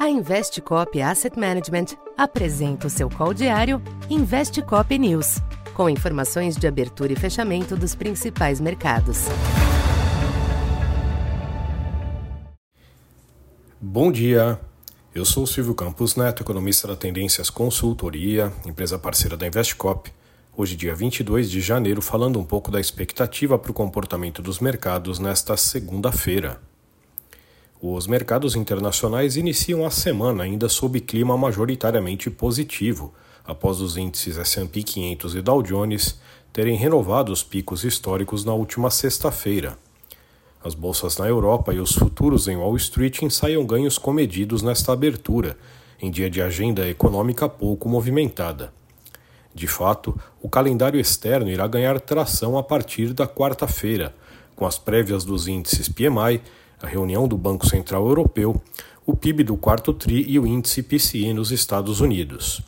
A Investcop Asset Management apresenta o seu call diário Investcop News, com informações de abertura e fechamento dos principais mercados. Bom dia. Eu sou Silvio Campos Neto, economista da Tendências Consultoria, empresa parceira da Investcop. Hoje, dia 22 de janeiro, falando um pouco da expectativa para o comportamento dos mercados nesta segunda-feira. Os mercados internacionais iniciam a semana ainda sob clima majoritariamente positivo, após os índices S&P 500 e Dow Jones terem renovado os picos históricos na última sexta-feira. As bolsas na Europa e os futuros em Wall Street ensaiam ganhos comedidos nesta abertura, em dia de agenda econômica pouco movimentada. De fato, o calendário externo irá ganhar tração a partir da quarta-feira, com as prévias dos índices PMI a reunião do Banco Central Europeu, o PIB do quarto TRI e o índice PCE nos Estados Unidos.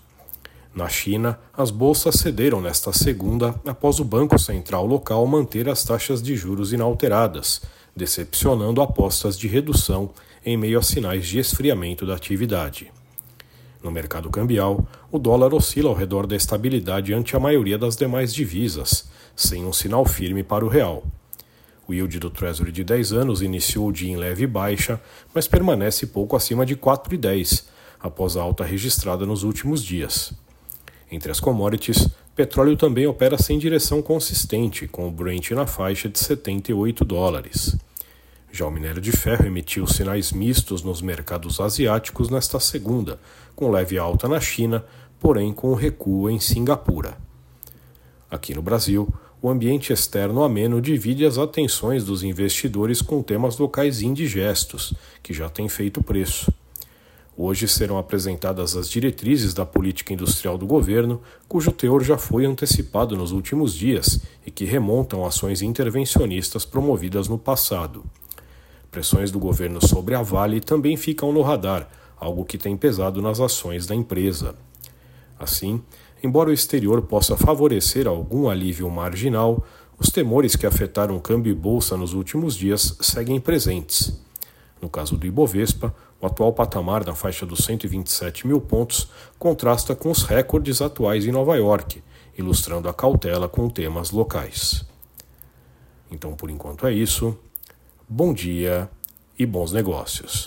Na China, as bolsas cederam nesta segunda após o Banco Central local manter as taxas de juros inalteradas, decepcionando apostas de redução em meio a sinais de esfriamento da atividade. No mercado cambial, o dólar oscila ao redor da estabilidade ante a maioria das demais divisas, sem um sinal firme para o real. O yield do Treasury de 10 anos iniciou o dia em leve baixa, mas permanece pouco acima de 4,10, após a alta registrada nos últimos dias. Entre as commodities, petróleo também opera sem direção consistente, com o Brent na faixa de 78 dólares. Já o minério de ferro emitiu sinais mistos nos mercados asiáticos nesta segunda, com leve alta na China, porém com recuo em Singapura. Aqui no Brasil, o ambiente externo ameno divide as atenções dos investidores com temas locais indigestos, que já têm feito preço. Hoje serão apresentadas as diretrizes da política industrial do governo, cujo teor já foi antecipado nos últimos dias e que remontam ações intervencionistas promovidas no passado. Pressões do governo sobre a Vale também ficam no radar, algo que tem pesado nas ações da empresa. Assim, embora o exterior possa favorecer algum alívio marginal, os temores que afetaram câmbio e bolsa nos últimos dias seguem presentes. No caso do Ibovespa, o atual patamar na faixa dos 127 mil pontos contrasta com os recordes atuais em Nova York, ilustrando a cautela com temas locais. Então, por enquanto é isso. Bom dia e bons negócios.